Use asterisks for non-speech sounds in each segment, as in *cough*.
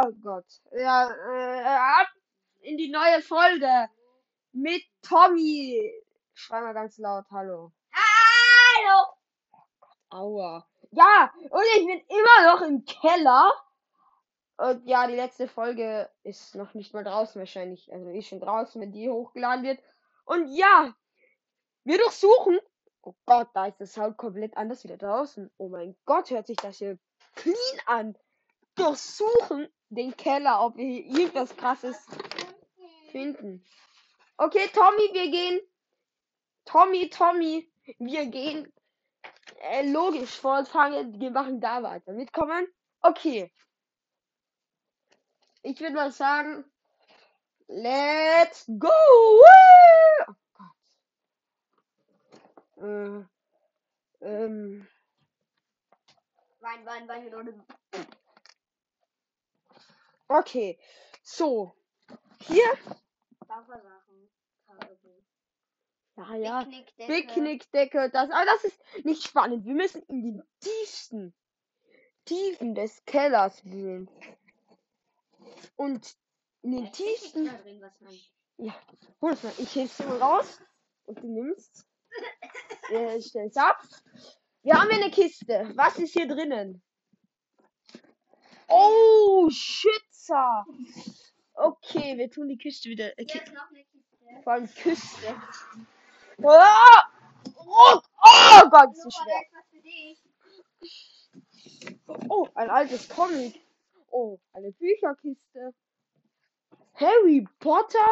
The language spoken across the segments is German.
Oh Gott. Ja, äh, ab in die neue Folge mit Tommy. Schrei mal ganz laut, hallo. Hallo! Aua. Ja, und ich bin immer noch im Keller. Und ja, die letzte Folge ist noch nicht mal draußen wahrscheinlich. Also ist schon draußen, wenn die hochgeladen wird. Und ja, wir durchsuchen. Oh Gott, da ist das Sound komplett anders wieder draußen. Oh mein Gott, hört sich das hier clean an. Durchsuchen den Keller, ob wir hier irgendwas krasses finden. Okay, Tommy, wir gehen. Tommy, Tommy, wir gehen. Äh, logisch, vorfangen, wir machen da weiter. Mitkommen? Okay. Ich würde mal sagen, let's go! Oh Gott. Äh, ähm, Wein, Wein, Wein. Okay. So. Hier. Ja, ja. Picknickdecke. Picknickdecke, das, aber das ist nicht spannend. Wir müssen in den tiefsten Tiefen des Kellers wühlen. Und in den ist tiefsten. drin. Ja, hol es mal. Ich dir mal raus. Und du nimmst. *laughs* Äh, stell's ab. Wir haben hier eine Kiste. Was ist hier drinnen? Oh, Schützer. Okay, wir tun die Kiste wieder. Kiste. vor allem Küste. Oh, oh, oh Gott, so schwer. Oh, ein altes Comic. Oh, eine Bücherkiste. Harry Potter?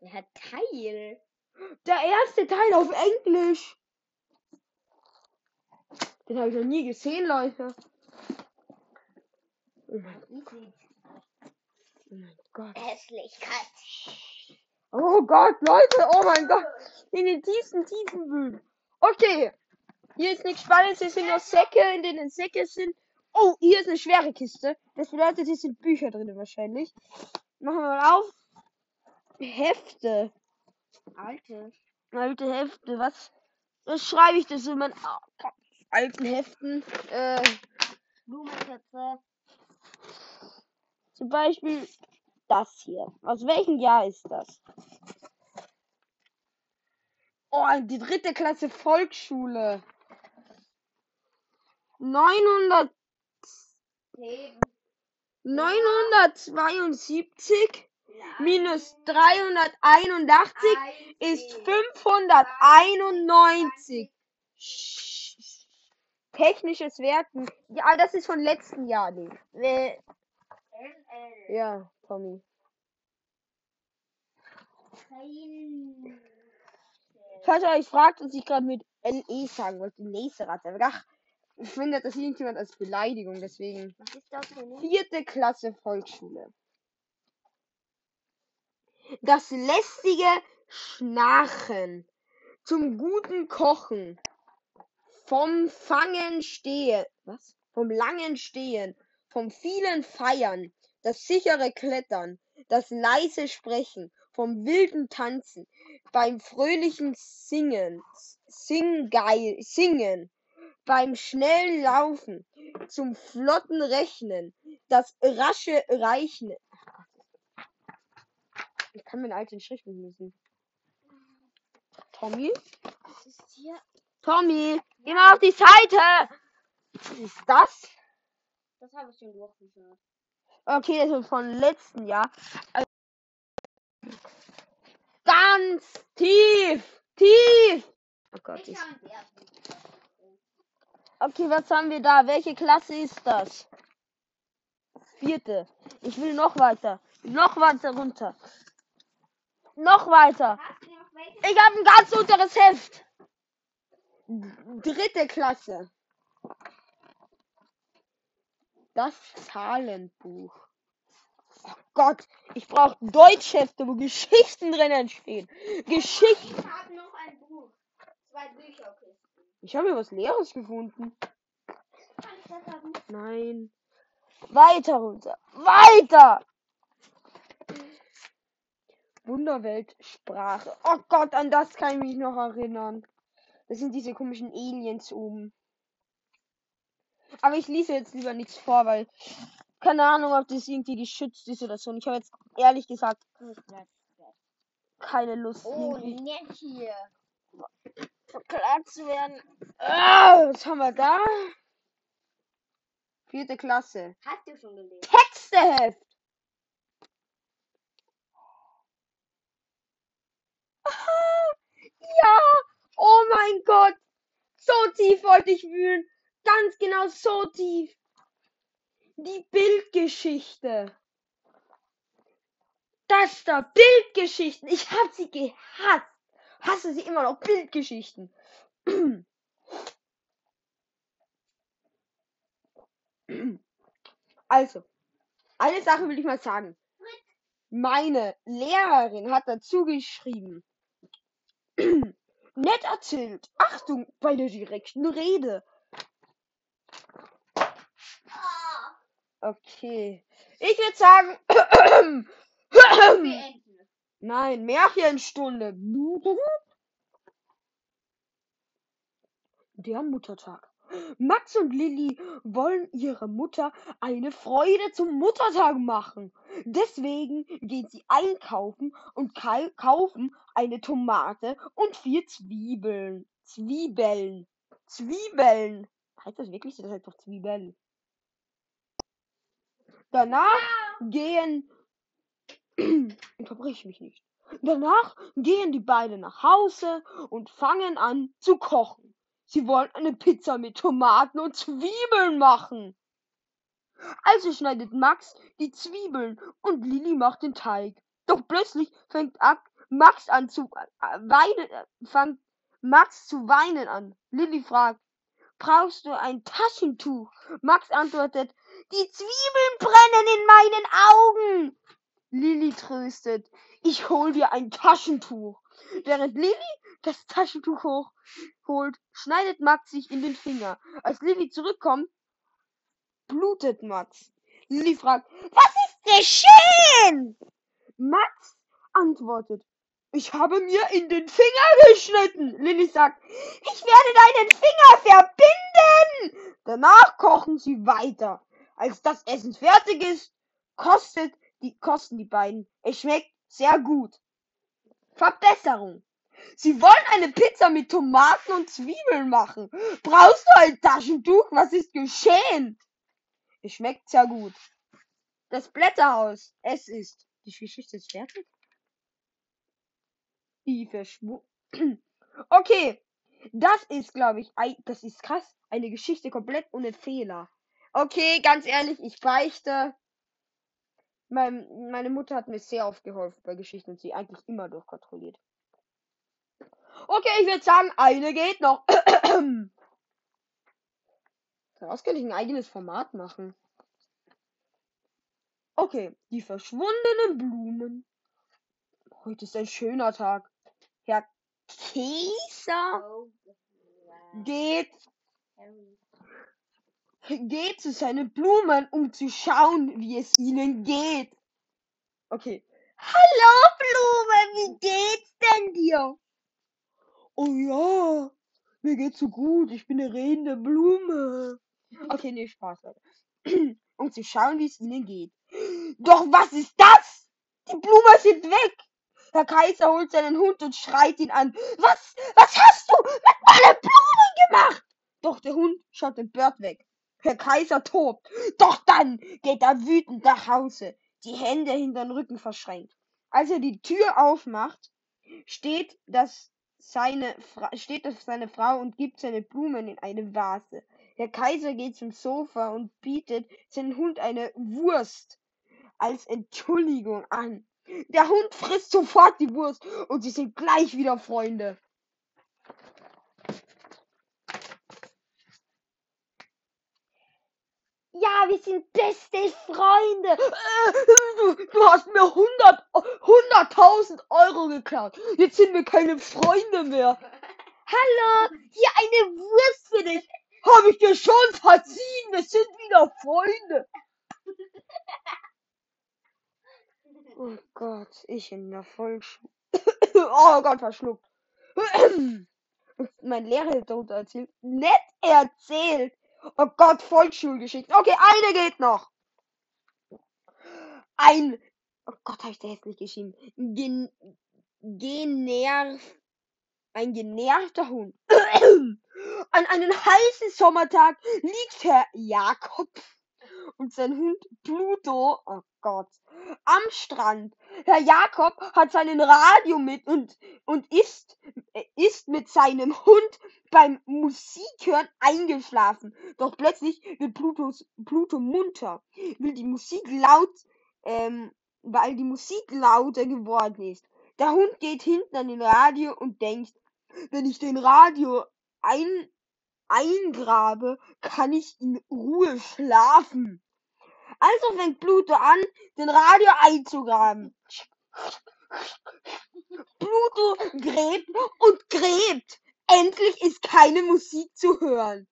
Der hat Teil. Der erste Teil auf Englisch. Den habe ich noch nie gesehen, Leute. Oh mein, Easy. Oh mein Gott. Hässlichkeit. Oh Gott, Leute, oh mein Gott. In den tiefsten Tiefen wühlen. Okay. Hier ist nichts Spannendes, hier sind nur Säcke, in denen Säcke sind. Oh, hier ist eine schwere Kiste. Das bedeutet, hier sind Bücher drin wahrscheinlich. Machen wir mal auf. Hefte. Alte. Alte Hefte, was? Was schreibe ich das in meinen alten Heften? Äh, Blumentöpfe. Zum Beispiel das hier. Aus welchem Jahr ist das? Oh, die dritte Klasse Volksschule. 900, Leben. 972 minus 381 ist 591. Sch- Technisches Werken. Ja, das ist von letzten Jahr. Nee. LL. Ja, Tommy. Kein- Falls ihr euch fragt, was ich gerade mit LE sagen wollte, Leseratte. Ach, ich finde das irgendjemand als Beleidigung, deswegen. Was ist das eine? Vierte Klasse Volksschule. Das lästige Schnarchen zum guten Kochen. Vom Fangen stehen. Was? Vom langen Stehen. Vom vielen Feiern. Das sichere Klettern. Das leise Sprechen. Vom wilden Tanzen. Beim fröhlichen Singen. Singgeil, Singen. Beim schnellen Laufen. Zum flotten Rechnen. Das rasche Reichen. Ich kann meine alten Schrift nicht lesen. Tommy? Was ist hier? Tommy, geh mal auf die Seite! Was ist das? Das habe ich schon durchgeschaut. Okay, das ist von letzten Jahr. Also ganz tief! Tief! Oh Gott. Ich. Okay, was haben wir da? Welche Klasse ist das? Vierte. Ich will noch weiter. Noch weiter runter. Noch weiter. Noch? Ich habe ein ganz unteres Heft. Dritte Klasse. Das Zahlenbuch. Oh Gott, ich brauche Deutschhefte, wo Geschichten drinnen stehen. Geschichten. Ich habe noch ein Buch. Zwei Bücherkisten. Ich habe hier was Leeres gefunden. Kann ich das haben? Nein. Weiter runter. Weiter. Wunderweltsprache. Oh Gott, an das kann ich mich noch erinnern. Das sind diese komischen Aliens oben. Aber ich lese jetzt lieber nichts vor, weil Keine Ahnung, ob das irgendwie geschützt ist oder so. Und ich habe jetzt ehrlich gesagt keine Lust, Oh, irgendwie nett hier. verklagt zu werden. Ah, was haben wir da? Vierte Klasse. Hast du schon gelesen? Texteheft. Ah, Ja, oh mein Gott. So tief wollte ich wühlen. Ganz genau so tief. Die Bildgeschichte. Das da, Bildgeschichten. Ich hab sie gehasst. Hasse sie immer noch, Bildgeschichten. Also, eine Sache will ich mal sagen. Meine Lehrerin hat dazu geschrieben. Nett erzählt. Achtung bei der direkten Rede. Ah, Okay. Ich würde sagen. *coughs* Nein, Märchenstunde. Der Muttertag. Max und Lilly wollen ihrer Mutter eine Freude zum Muttertag machen. Deswegen gehen sie einkaufen und kau- kaufen eine Tomate und vier Zwiebeln. Zwiebeln. Zwiebeln. Heißt das wirklich? Das heißt doch Zwiebeln. Danach gehen. *clears throat* Unterbrich mich nicht. Danach gehen die beiden nach Hause und fangen an zu kochen. Sie wollen eine Pizza mit Tomaten und Zwiebeln machen. Also schneidet Max die Zwiebeln und Lilly macht den Teig. Doch plötzlich fängt Max an zu äh, weinen, äh, fängt Max zu weinen an. Lilly fragt, brauchst du ein Taschentuch? Max antwortet, die Zwiebeln brennen in meinen Augen. Lilly tröstet, ich hol dir ein Taschentuch. Während Lilly das Taschentuch hochholt, schneidet Max sich in den Finger. Als Lilly zurückkommt, blutet Max. Lilly fragt, was ist geschehen? Max antwortet, ich habe mir in den Finger geschnitten. Lilly sagt, ich werde deinen Finger verbinden. Danach kochen sie weiter. Als das Essen fertig ist, kostet die, kosten die beiden. Es schmeckt sehr gut. Verbesserung. Sie wollen eine Pizza mit Tomaten und Zwiebeln machen. Brauchst du ein Taschentuch? Was ist geschehen? Es schmeckt sehr gut. Das Blätterhaus. Es ist. Die Geschichte ist fertig. Die Verschwu. *clears throat* Okay. Das ist, glaube ich, ei- das ist krass. Eine Geschichte komplett ohne Fehler. Okay, ganz ehrlich, ich beichte. Mein, meine Mutter hat mir sehr oft geholfen bei Geschichten und sie eigentlich immer durchkontrolliert. Okay, ich würde sagen, eine geht noch. *clears throat* Daraus könnte ich ein eigenes Format machen. Okay, die verschwundenen Blumen. Heute ist ein schöner Tag. Herr Käser Oh, geht, Geht zu seinen Blumen, um zu schauen, wie es ihnen geht. Okay. Hallo Blume, wie geht's denn dir? Oh ja, mir geht's so gut. Ich bin eine redende Blume. Okay, nee, Spaß, Leute. *clears throat* Um zu schauen, wie es ihnen geht. Doch was ist das? Die Blumen sind weg. Herr Kaiser holt seinen Hund und schreit ihn an. Was, was hast du mit meinen Blumen gemacht? Doch der Hund schaut empört weg. Herr Kaiser tobt. Doch dann geht er wütend nach Hause, die Hände hinter den Rücken verschränkt. Als er die Tür aufmacht, steht das seine Fra steht das seine Frau und gibt seine Blumen in eine Vase. Der Kaiser geht zum Sofa und bietet seinem Hund eine Wurst als Entschuldigung an. Der Hund frisst sofort die Wurst und sie sind gleich wieder Freunde. Ja, wir sind beste Freunde. Du, du hast mir 100 100.000 Euro geklaut. Jetzt sind wir keine Freunde mehr. Hallo, hier eine Wurst für dich. Habe ich dir schon verziehen. Wir sind wieder Freunde. Oh Gott, ich in der Volksschule. *coughs* oh Gott, verschluckt. *coughs* mein Lehrer hat darunter erzählt. Nett erzählt. Oh Gott, Volksschulgeschichte. Okay, eine geht noch. ein, oh Gott, habe ich da hässlich geschrieben, gen, generv, ein genervter Hund. *clears throat* An einem heißen Sommertag liegt Herr Jakob und sein Hund Pluto, oh Gott, am Strand. Herr Jakob hat seinen Radio mit und, und ist, ist mit seinem Hund beim Musikhören eingeschlafen. Doch plötzlich wird Plutos, Pluto munter, will die Musik laut, ähm, weil die Musik lauter geworden ist. Der Hund geht hinten an den Radio und denkt, wenn ich den Radio ein, eingrabe, kann ich in Ruhe schlafen. Also fängt Pluto an, den Radio einzugraben. Pluto gräbt und gräbt. Endlich ist keine Musik zu hören.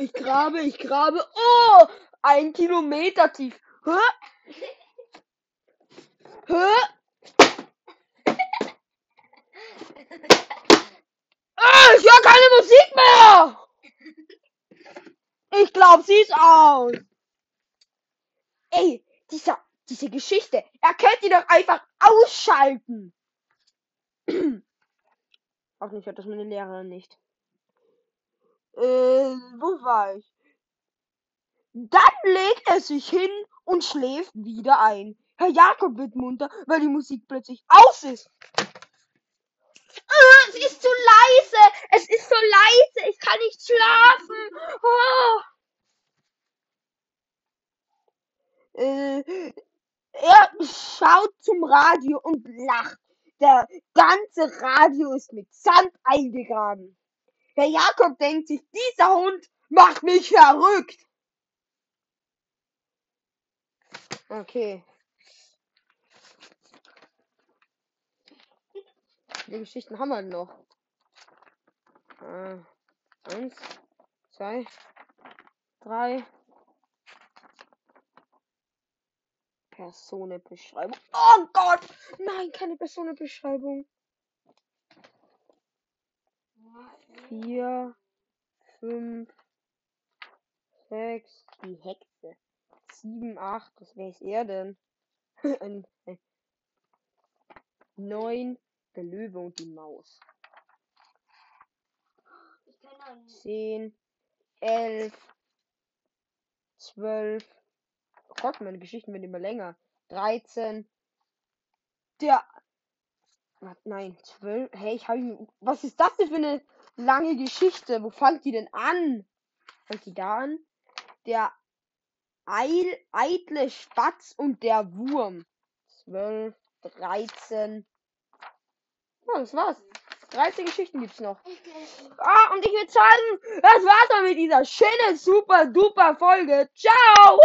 Ich grabe, ich grabe. Oh, ein Kilometer tief. Hä? Hä? Ah, ich höre keine Musik mehr. Ich glaube, sie ist aus. Ey, dieser, diese Geschichte. Er könnte die doch einfach ausschalten. Hoffentlich hört das meine Lehrerin nicht. Äh, wo war ich? Dann legt er sich hin und schläft wieder ein. Herr Jakob wird munter, weil die Musik plötzlich aus ist. Ah, es ist zu leise. Es ist so leise. Ich kann nicht schlafen. Oh. Äh, er schaut zum Radio und lacht. Der ganze Radio ist mit Sand eingegraben. Herr Jakob denkt sich, dieser Hund macht mich verrückt. Okay. Viele Geschichten haben wir noch? Äh, eins, zwei, drei. Personenbeschreibung. Oh Gott! Nein, keine Personenbeschreibung. Vier, fünf, sechs, die Hexe. Sieben, acht, was wäre es er denn? *laughs* Ein, neun, der Löwe und die Maus. Zehn, elf, zwölf. Gott, meine Geschichten werden immer länger. 13. Der. Was, nein, 12. Hey, ich habe. Was ist das denn für eine lange Geschichte? Wo fängt die denn an? Fängt die da an? Der Eil, eitle Spatz und der Wurm. 12, 13. Ja, das war's. 13 Geschichten gibt's noch. Ah, und ich würde sagen, das war's dann mit dieser schönen, super, duper Folge. Ciao!